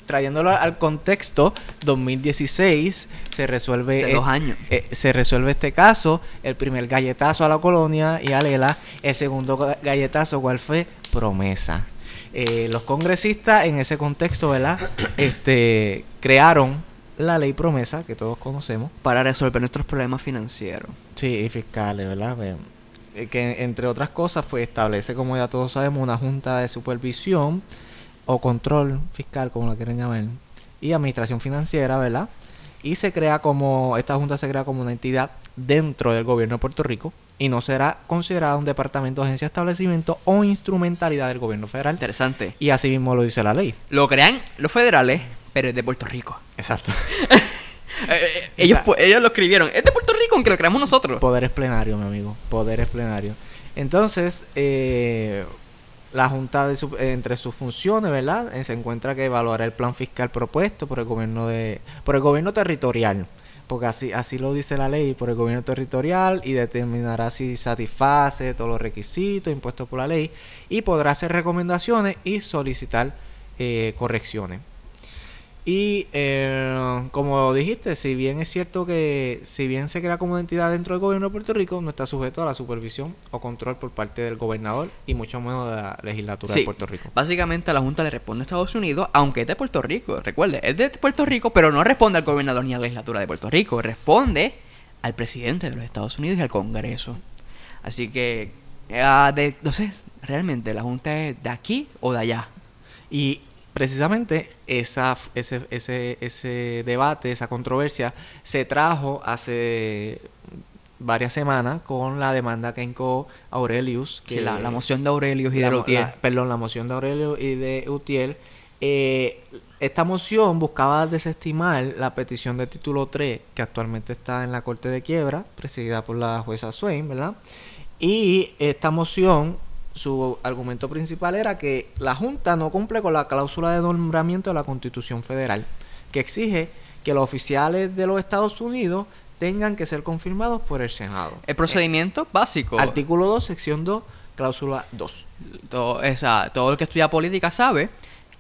trayéndolo al contexto 2016 se resuelve De dos eh, años. eh, se resuelve este caso el primer galletazo a la colonia y a Lela el segundo ga- galletazo cuál fue promesa Eh, los congresistas en ese contexto verdad este crearon la ley promesa que todos conocemos. Para resolver nuestros problemas financieros. Sí, y fiscales, ¿verdad? Ve, eh, Que entre otras cosas, pues establece, como ya todos sabemos, una junta de supervisión o control fiscal, como la quieren llamar, y administración financiera, ¿verdad? Y se crea como, esta junta se crea como una entidad dentro del gobierno de Puerto Rico y no será considerada un departamento, agencia, establecimiento o instrumentalidad del gobierno federal. Interesante. Y así mismo lo dice la ley. Lo crean los federales, pero es de Puerto Rico. Exacto. Eh, eh, ellos, ellos lo escribieron. Es de Puerto Rico, aunque lo creamos nosotros. Poderes plenarios, mi amigo. Poderes plenarios. Entonces, eh, la Junta, de su- entre sus funciones, ¿verdad? Eh, se encuentra que evaluará el plan fiscal propuesto por el gobierno de, por el gobierno territorial. Porque así, así lo dice la ley, por el gobierno territorial y determinará si satisface todos los requisitos impuestos por la ley y podrá hacer recomendaciones y solicitar eh, correcciones. Y eh, como dijiste, si bien es cierto que si bien se crea como entidad dentro del gobierno de Puerto Rico, no está sujeto a la supervisión o control por parte del gobernador y mucho menos de la legislatura Sí. de Puerto Rico. Básicamente la Junta le responde a Estados Unidos, aunque es de Puerto Rico. Recuerde, es de Puerto Rico, pero no responde al gobernador ni a la legislatura de Puerto Rico. Responde al presidente de los Estados Unidos y al Congreso. Así que, ah, de, no sé, realmente la Junta es de aquí o de allá. Y precisamente esa, ese, ese, ese debate, esa controversia, se trajo hace varias semanas con la demanda que hincó Aurelius. Sí, la, la moción de Aurelio y de la Lutier. la- perdón, la moción de Aurelio y de Utiel. eh, esta moción buscaba desestimar la petición de título 3, que actualmente está en la Corte de Quiebra, presidida por la jueza Swain, ¿verdad? Y esta moción, su argumento principal era que la Junta no cumple con la cláusula de nombramiento de la Constitución Federal, que exige que los oficiales de los Estados Unidos tengan que ser confirmados por el Senado. El procedimiento básico. Artículo 2, sección 2, cláusula 2. todo, esa, todo el que estudia política sabe, el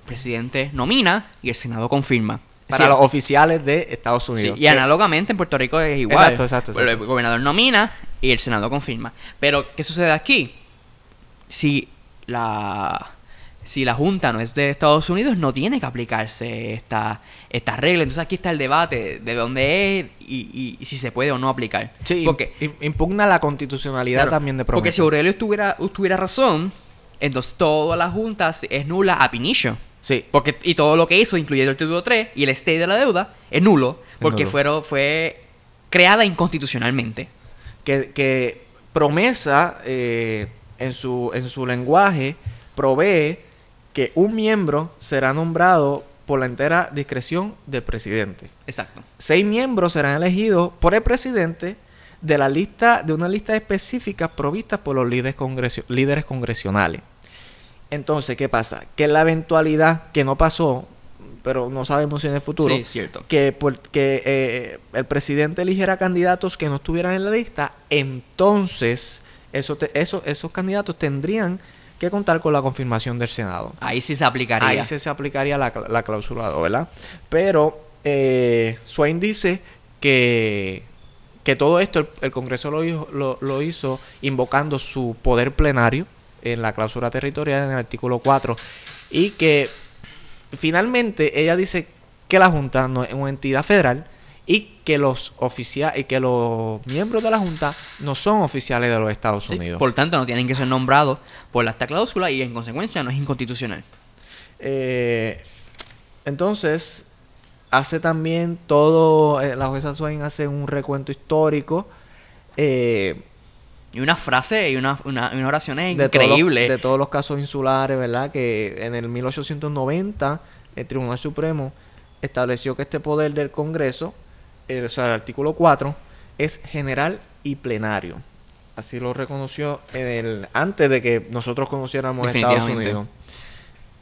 presidente nomina y el Senado confirma. Para Sí, los oficiales de Estados sí, Unidos. y análogamente en Puerto Rico es igual. Exacto, exacto. El gobernador nomina y el Senado confirma. Pero, ¿qué sucede aquí? Si la, si la Junta no es de Estados Unidos, no tiene que aplicarse esta, esta regla. Entonces aquí está el debate de dónde es y, y- y si se puede o no aplicar. Sí, Porque im- impugna la constitucionalidad Claro, también de Porque promesa. si Aurelio tuviera, tuviera razón, entonces toda la Junta es nula a Pinicho. Sí, Porque, y todo lo que hizo, incluyendo el título 3 y el stay de la deuda, es nulo. Porque nulo. fueron, fue creada inconstitucionalmente. que, que promesa eh, en, su, en su lenguaje provee que un miembro será nombrado por la entera discreción del presidente. Exacto. Seis miembros serán elegidos por el presidente de la lista de una lista específica provistas por los líderes, congresio- líderes congresionales. Entonces, ¿qué pasa? Que en la eventualidad que no pasó, pero no sabemos si en el futuro, Sí, cierto. que, por- que eh, el presidente eligiera candidatos que no estuvieran en la lista, entonces eso te- eso- esos candidatos tendrían que contar con la confirmación del Senado. Ahí sí se aplicaría. Ahí se, se aplicaría la, la cláusula 2, ¿verdad? Pero eh, Swain dice que, que todo esto el, el Congreso lo hizo, lo, lo hizo invocando su poder plenario en la cláusula territorial en el artículo 4 y que finalmente ella dice que la Junta no es una entidad federal y que los oficiales y que los miembros de la Junta no son oficiales de los Estados Sí, Unidos. Por tanto, no tienen que ser nombrados por esta cláusula y en consecuencia no es inconstitucional. Eh, entonces, hace también todo, eh, la jueza Swain hace un recuento histórico eh, Y una frase y una, una, una oración todos los, increíble. de todos los casos insulares, ¿verdad? Que en el 1890 el Tribunal Supremo estableció que este poder del Congreso, eh, o sea, el artículo 4, es general y plenario. Así lo reconoció en el, antes de que nosotros conociéramos Estados. Unidos.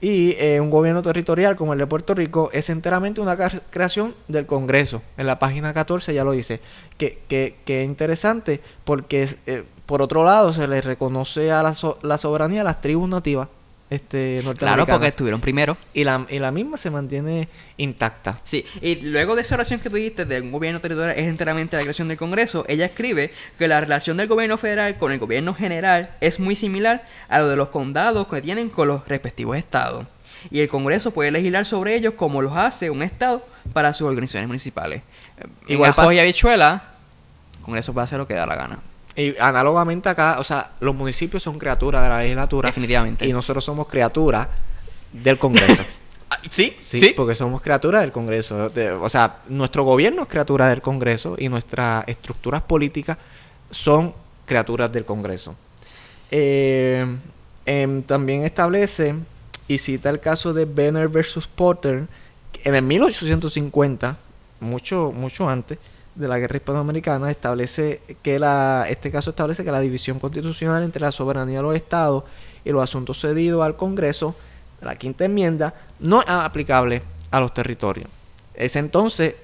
Y eh, un gobierno territorial como el de Puerto Rico es enteramente una creación del Congreso. En la página 14 ya lo dice. Que, que, que interesante porque eh, por otro lado se le reconoce a la, so- la soberanía a las tribus nativas este, Claro, norteamericanas. porque estuvieron primero. y, la, y la misma se mantiene intacta. Sí, y luego de esa oración que tú dijiste de un gobierno territorial es enteramente la creación del Congreso, ella escribe que la relación del gobierno federal con el gobierno general es muy similar a lo de los condados que tienen con los respectivos estados. y el Congreso puede legislar sobre ellos como los hace un Estado para sus organizaciones municipales. Igual Igual y habichuela, el Congreso puede hacer lo que da la gana. Y análogamente acá, o sea, los municipios son criaturas de la legislatura. Definitivamente. Y nosotros somos criaturas del Congreso. Ah, ¿Sí? Sí, porque somos criaturas del Congreso. De- o sea, nuestro gobierno es criatura del Congreso y nuestras estructuras políticas son criaturas del Congreso. Eh, em, también establece y cita el caso de Benner versus Potter en el 1850, mucho, mucho antes de la guerra hispanoamericana, establece que la, este caso establece que la división constitucional entre la soberanía de los estados y los asuntos cedidos al Congreso, la quinta enmienda, no es aplicable a los territorios. Es entonces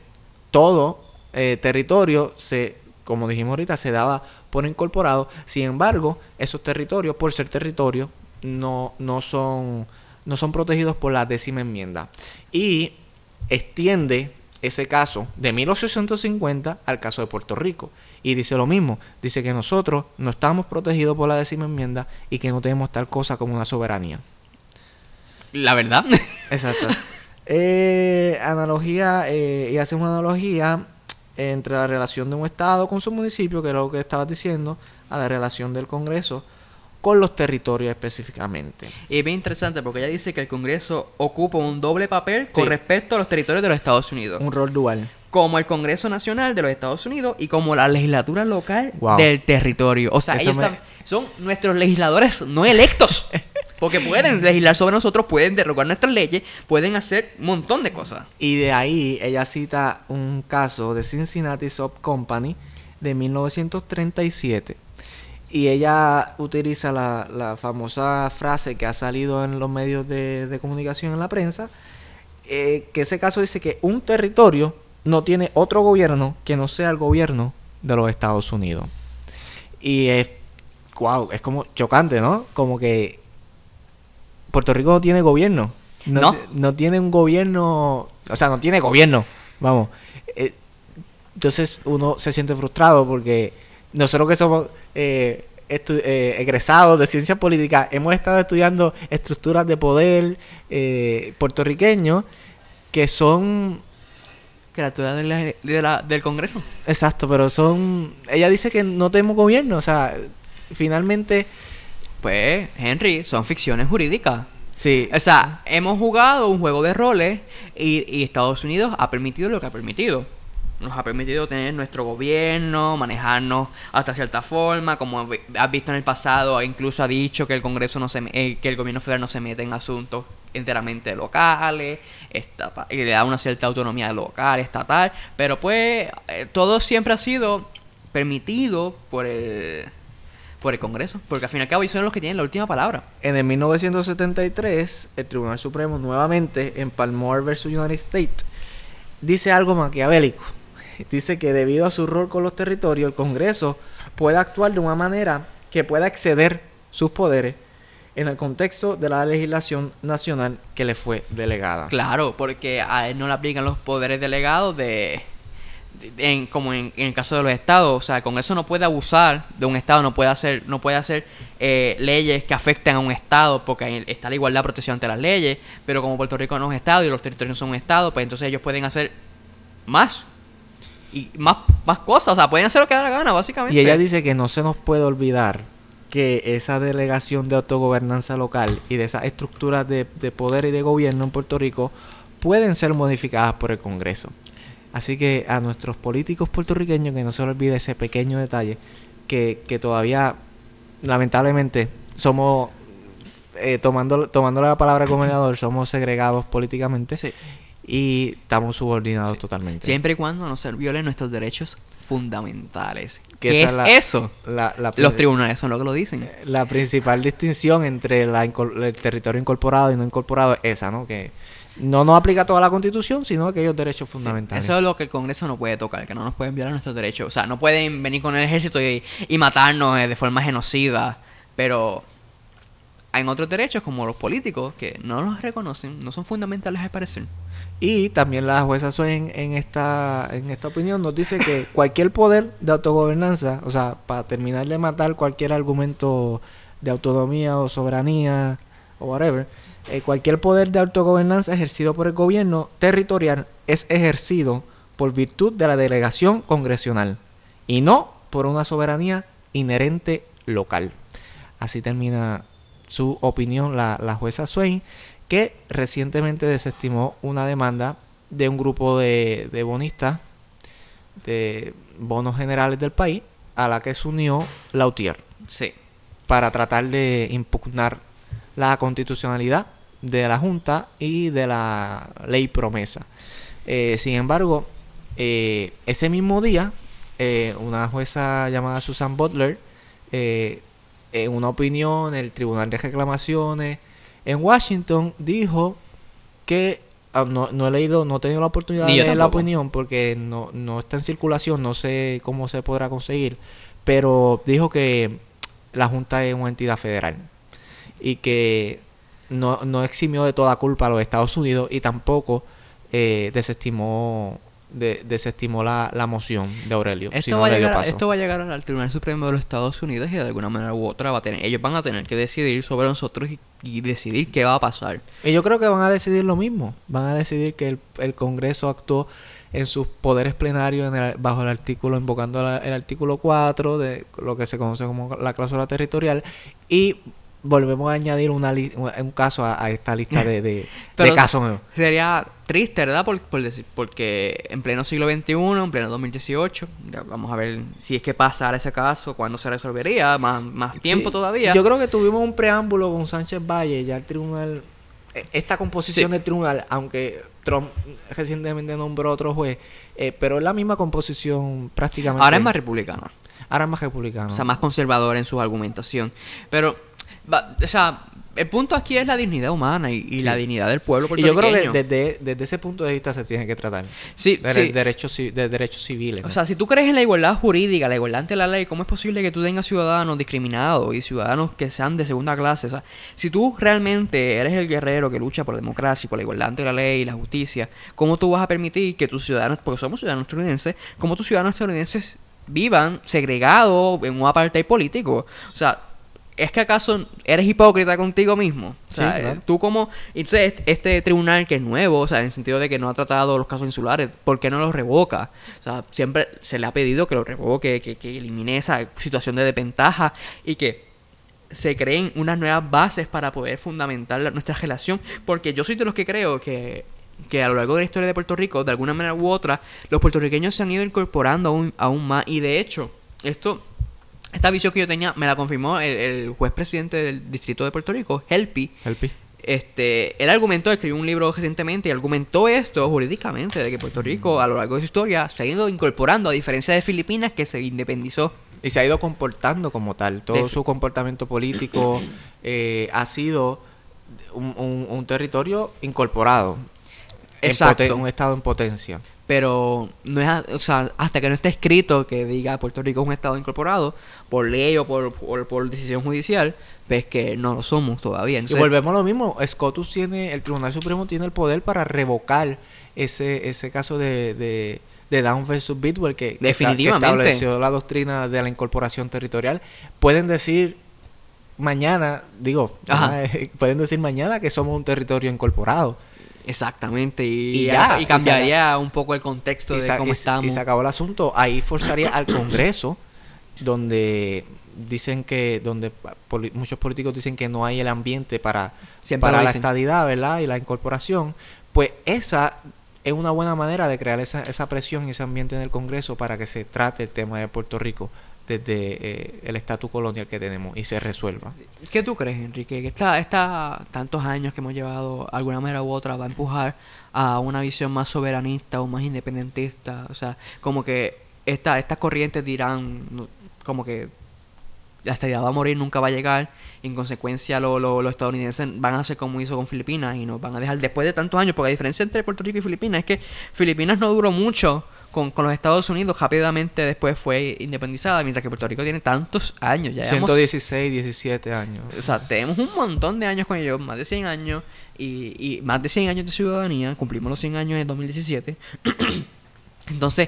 todo eh, territorio se, como dijimos ahorita, se daba por incorporado. Sin embargo, esos territorios, por ser territorios, no, no son no son protegidos por la décima enmienda. Y extiende ese caso de 1850 al caso de Puerto Rico. Y dice lo mismo, dice que nosotros no estamos protegidos por la décima enmienda y que no tenemos tal cosa como una soberanía. La verdad. Exacto. Eh, analogía, eh, y hace una analogía entre la relación de un Estado con su municipio, que es lo que estabas diciendo, a la relación del Congreso con los territorios específicamente. Y es bien interesante porque ella dice que el Congreso ocupa un doble papel con respecto a los territorios de los Estados Unidos. Un rol dual. Como el Congreso Nacional de los Estados Unidos y como la legislatura local Wow. del territorio. O sea, Eso ellos me- están- son nuestros legisladores no electos. Porque pueden legislar sobre nosotros, pueden derogar nuestras leyes, pueden hacer un montón de cosas. Y de ahí ella cita un caso de Cincinnati Soap Company de 1937. Y ella utiliza la, la famosa frase que ha salido en los medios de, de comunicación en la prensa, eh, que ese caso dice que un territorio no tiene otro gobierno que no sea el gobierno de los Estados Unidos. Y es, wow, es como chocante, ¿no? Como que Puerto Rico no tiene gobierno. No, No. no tiene un gobierno, o sea, no tiene gobierno, vamos. Eh, entonces uno se siente frustrado porque nosotros que somos eh, eh, egresados de ciencias políticas hemos estado estudiando estructuras de poder eh, puertorriqueños que son Criatura de la- de la- del Congreso. exacto, pero son ella dice que no tenemos gobierno, o sea, finalmente Pues, Henry, son ficciones jurídicas. sí, O sea, hemos jugado un juego de roles y, y Estados Unidos ha permitido lo que ha permitido. Nos ha permitido tener nuestro gobierno, manejarnos hasta cierta forma, como has visto en el pasado, incluso ha dicho que el Congreso no se, eh, que el gobierno federal no se mete en asuntos enteramente locales, estata- y le da una cierta autonomía local, estatal, pero pues eh, todo siempre ha sido permitido por el por el Congreso, porque al fin y al cabo ellos son los que tienen la última palabra. En el 1973, el Tribunal Supremo nuevamente en Palmore vs. United States dice algo maquiavélico. Dice que debido a su rol con los territorios, el Congreso puede actuar de una manera que pueda exceder sus poderes en el contexto de la legislación nacional que le fue delegada. Claro, porque a él no le aplican los poderes delegados de, en- como en, el caso de los estados, o sea, el Congreso no puede abusar de un estado, no puede hacer, no puede hacer eh, leyes que afecten a un estado, porque está la igualdad de protección ante las leyes, pero como Puerto Rico no es un estado y los territorios no son un estado, pues entonces ellos pueden hacer más y más, más cosas, o sea, pueden hacer lo que da la gana, básicamente. Y ella dice que no se nos puede olvidar que esa delegación de autogobernanza local y de esas estructuras de, de poder y de gobierno en Puerto Rico pueden ser modificadas por el Congreso. Así que a nuestros políticos puertorriqueños que no se les olvide ese pequeño detalle, que, que todavía lamentablemente somos, eh, tomando, tomando la palabra gobernador, somos segregados políticamente Sí. Y estamos subordinados totalmente. Siempre y cuando no se violen nuestros derechos fundamentales. ¿Qué es la- eso? La- la- Los tribunales son lo que lo dicen. La principal distinción entre el territorio incorporado y no incorporado es esa, ¿no? Que no nos aplica toda la constitución, sino aquellos derechos fundamentales. Eso es lo que el Congreso no puede tocar, que no nos pueden violar nuestros derechos. O sea, no pueden venir con el ejército y, y matarnos eh, de forma genocida. Pero hay otros derechos, como los políticos, que no los reconocen, no son fundamentales al parecer. Y también la jueza Swain en esta, en esta opinión nos dice que cualquier poder de autogobernanza, o sea, para terminar de matar cualquier argumento de autonomía o soberanía o whatever, eh, cualquier poder de autogobernanza ejercido por el gobierno territorial es ejercido por virtud de la delegación congresional y no por una soberanía inherente local. Así termina su opinión la, la jueza Swain, que recientemente desestimó una demanda de un grupo de, de bonistas de bonos generales del país a la que se unió Lautier Sí. para tratar de impugnar la constitucionalidad de la Junta y de la ley promesa. Eh, sin embargo, eh, ese mismo día, eh, una jueza llamada Susan Butler, eh, en una opinión, el Tribunal de Reclamaciones en Washington dijo que ah, no, no he leído, no he tenido la oportunidad Ni de leer la opinión porque no, no está en circulación, no sé cómo se podrá conseguir, pero dijo que la Junta es una entidad federal y que no, no eximió de toda culpa a los Estados Unidos y tampoco eh, desestimó de- desestimó la, la moción de Aurelio. Esto, si no va a le dio llegar, paso. esto va a llegar al Tribunal Supremo de los Estados Unidos y de alguna manera u otra va a tener, ellos van a tener que decidir sobre nosotros y, y decidir qué va a pasar. Y yo creo que van a decidir lo mismo. Van a decidir que el, el Congreso actuó en sus poderes plenarios en el- bajo el artículo, invocando la- el artículo 4 de lo que se conoce como la cláusula territorial. Y volvemos a añadir una li- un caso a, a esta lista de, de, de Pero casos nuevos. Sería triste, ¿verdad? Por, por decir, porque en pleno siglo XXI, en pleno 2018, ya vamos a ver si es que pasara ese caso, cuándo se resolvería, más, más tiempo Sí, todavía. Yo creo que tuvimos un preámbulo con Sánchez Valle, ya el tribunal, e- esta composición Sí. del tribunal, aunque Trump recientemente nombró otro juez, eh, pero es la misma composición prácticamente. Ahora es más republicano. Ahora es más republicano. O sea, más conservador en su argumentación. Pero, va- o sea, el punto aquí es la dignidad humana y, y Sí. la dignidad del pueblo y yo creo que desde, desde ese punto de vista se tiene que tratar. Sí, De, sí. derechos, de derechos civiles. ¿no? O sea, si tú crees en la igualdad jurídica, la igualdad ante la ley, ¿cómo es posible que tú tengas ciudadanos discriminados y ciudadanos que sean de segunda clase? O sea, si tú realmente eres el guerrero que lucha por la democracia, por la igualdad ante la ley y la justicia, ¿cómo tú vas a permitir que tus ciudadanos, porque somos ciudadanos estadounidenses, cómo tus ciudadanos estadounidenses vivan segregados en un apartheid político? O sea, ¿es que acaso eres hipócrita contigo mismo? O sea, Sí, claro. tú como... Entonces, este- este tribunal que es nuevo, o sea, en el sentido de que no ha tratado los casos insulares, ¿por qué no los revoca? O sea, siempre se le ha pedido que lo revoque, que, que elimine esa situación de desventaja y que se creen unas nuevas bases para poder fundamentar la- nuestra relación. Porque yo soy de los que creo que, que a lo largo de la historia de Puerto Rico, de alguna manera u otra, los puertorriqueños se han ido incorporando aún, aún más. Y de hecho, esto... Esta visión que yo tenía me la confirmó el, el juez presidente del distrito de Puerto Rico, Helpi, Helpi. este, él argumentó, escribió un libro recientemente y argumentó esto jurídicamente, de que Puerto Rico a lo largo de su historia se ha ido incorporando, a diferencia de Filipinas que se independizó. Y se ha ido comportando como tal. Todo su comportamiento político eh, ha sido un, un- un territorio incorporado. Exacto. un estado en potencia. Pero no es, o sea, hasta que no esté escrito que diga Puerto Rico es un estado incorporado por ley o por, por, por decisión judicial, ves que no lo somos todavía. Y Entonces, volvemos a lo mismo. Scotus tiene, el Tribunal Supremo tiene el poder para revocar ese, ese caso de, de, de Down versus Bidwell que, que estableció la doctrina de la incorporación territorial. Pueden decir mañana, digo, Ajá. pueden decir mañana que somos un territorio incorporado. Exactamente, y, Y ya, y y cambiaría un poco el contexto de cómo estamos. y se acabó el asunto. Ahí forzaría al Congreso, donde dicen que, donde poli- muchos políticos dicen que no hay el ambiente para, Siempre para la estadidad, ¿verdad? Y la incorporación. Pues esa es una buena manera de crear esa, esa presión y ese ambiente en el Congreso para que se trate el tema de Puerto Rico desde eh, el estatus colonial que tenemos y se resuelva. ¿Qué tú crees, Enrique? Que esta, tantos años que hemos llevado, alguna manera u otra, va a empujar a una visión más soberanista o más independentista. O sea, como que esta, estas corrientes dirán, como que la estabilidad va a morir, nunca va a llegar. En consecuencia, lo- lo- los estadounidenses van a hacer como hizo con Filipinas y nos van a dejar después de tantos años. Porque la diferencia entre Puerto Rico y Filipinas es que Filipinas no duró mucho con, con los Estados Unidos, rápidamente después fue independizada, mientras que Puerto Rico tiene tantos años. Ya llevamos 116, 17 años. o sea, tenemos un montón de años con ellos, más de 100 años, y, y más de 100 años de ciudadanía, cumplimos los 100 años en 2017. Entonces,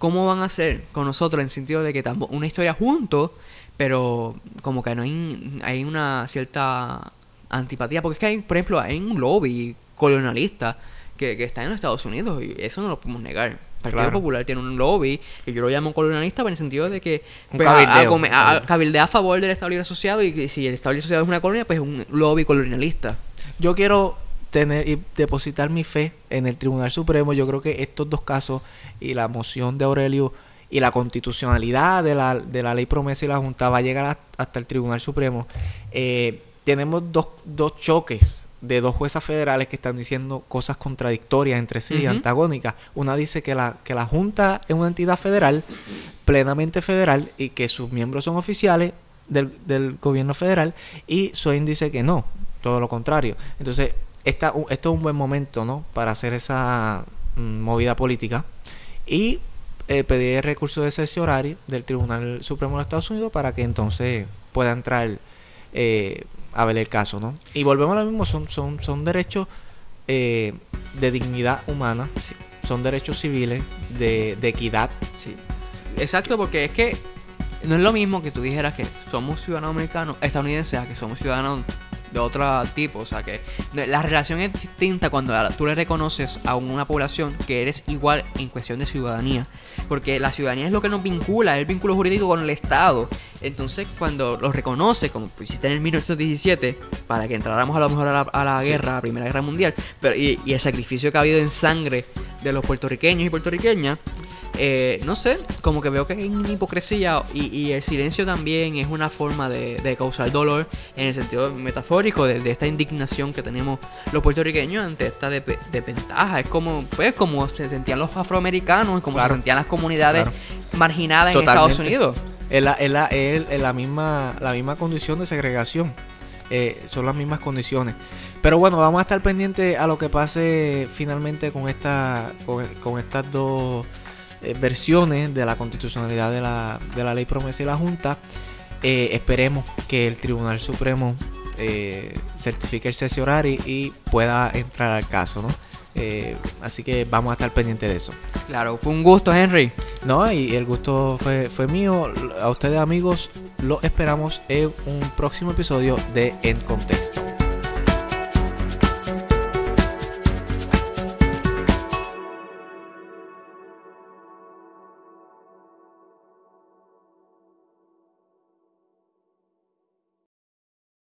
¿cómo van a hacer con nosotros en el sentido de que estamos una historia juntos, pero como que no hay, hay una cierta antipatía, porque es que hay, por ejemplo, hay un lobby colonialista que, que está en los Estados Unidos y eso no lo podemos negar. El Partido Claro. Popular tiene un lobby que yo lo llamo colonialista en el sentido de que pues, a- a, cabildeo. come- a- a- cabildea a favor del Estado Libre Asociado y que si el Estado Libre Asociado es una colonia, pues es un lobby colonialista. Yo quiero tener y depositar mi fe en el Tribunal Supremo. Yo creo que estos dos casos y la moción de Aurelio y la constitucionalidad de la, de la ley promesa y la Junta va a llegar a- hasta el Tribunal Supremo. Eh, tenemos dos, dos choques de dos juezas federales que están diciendo cosas contradictorias entre sí, Ujú. antagónicas. Una dice que la, que la Junta es una entidad federal, plenamente federal, y que sus miembros son oficiales del, del gobierno federal, y Swain dice que no, todo lo contrario. Entonces, esta, esto es un buen momento, ¿no? Para hacer esa mm, movida política y eh, pedir el recurso de cerciorario del Tribunal Supremo de Estados Unidos para que entonces pueda entrar eh, a ver el caso, ¿no? Y volvemos a lo mismo, son, son, son derechos eh, de dignidad humana, Sí. son derechos civiles, de, de equidad. Sí. Exacto, porque es que no es lo mismo que tú dijeras que somos ciudadanos americanos, estadounidenses, a que somos ciudadanos de otro tipo. O sea, que la relación es distinta cuando tú le reconoces a una población que eres igual en cuestión de ciudadanía. Porque la ciudadanía es lo que nos vincula, es el vínculo jurídico con el Estado. Entonces, cuando lo reconoce, como hiciste en el 1917, para que entráramos a lo mejor a la, a la guerra, a la Primera Guerra Mundial, pero y, y el sacrificio que ha habido en sangre de los puertorriqueños y puertorriqueñas, eh, no sé, como que veo que hay una hipocresía y, y el silencio también es una forma de, de causar dolor en el sentido metafórico de, de esta indignación que tenemos los puertorriqueños ante esta de- desventaja. Es como, pues, como se sentían los afroamericanos, como Claro. se sentían las comunidades Claro. marginadas en. Estados Unidos. Es la, es la, es la misma, la misma condición de segregación. Eh, son las mismas condiciones. Pero bueno, vamos a estar pendientes a lo que pase finalmente con esta, con, con estas dos eh, versiones de la constitucionalidad de la, de la ley promesa y la Junta. Eh, esperemos que el Tribunal Supremo eh, certifique el cerciorario y pueda entrar al caso, ¿no? Eh, así que vamos a estar pendientes de eso. Claro, fue un gusto, Henry. No, y el gusto fue, fue mío. A ustedes amigos, los esperamos en un próximo episodio de En Contexto.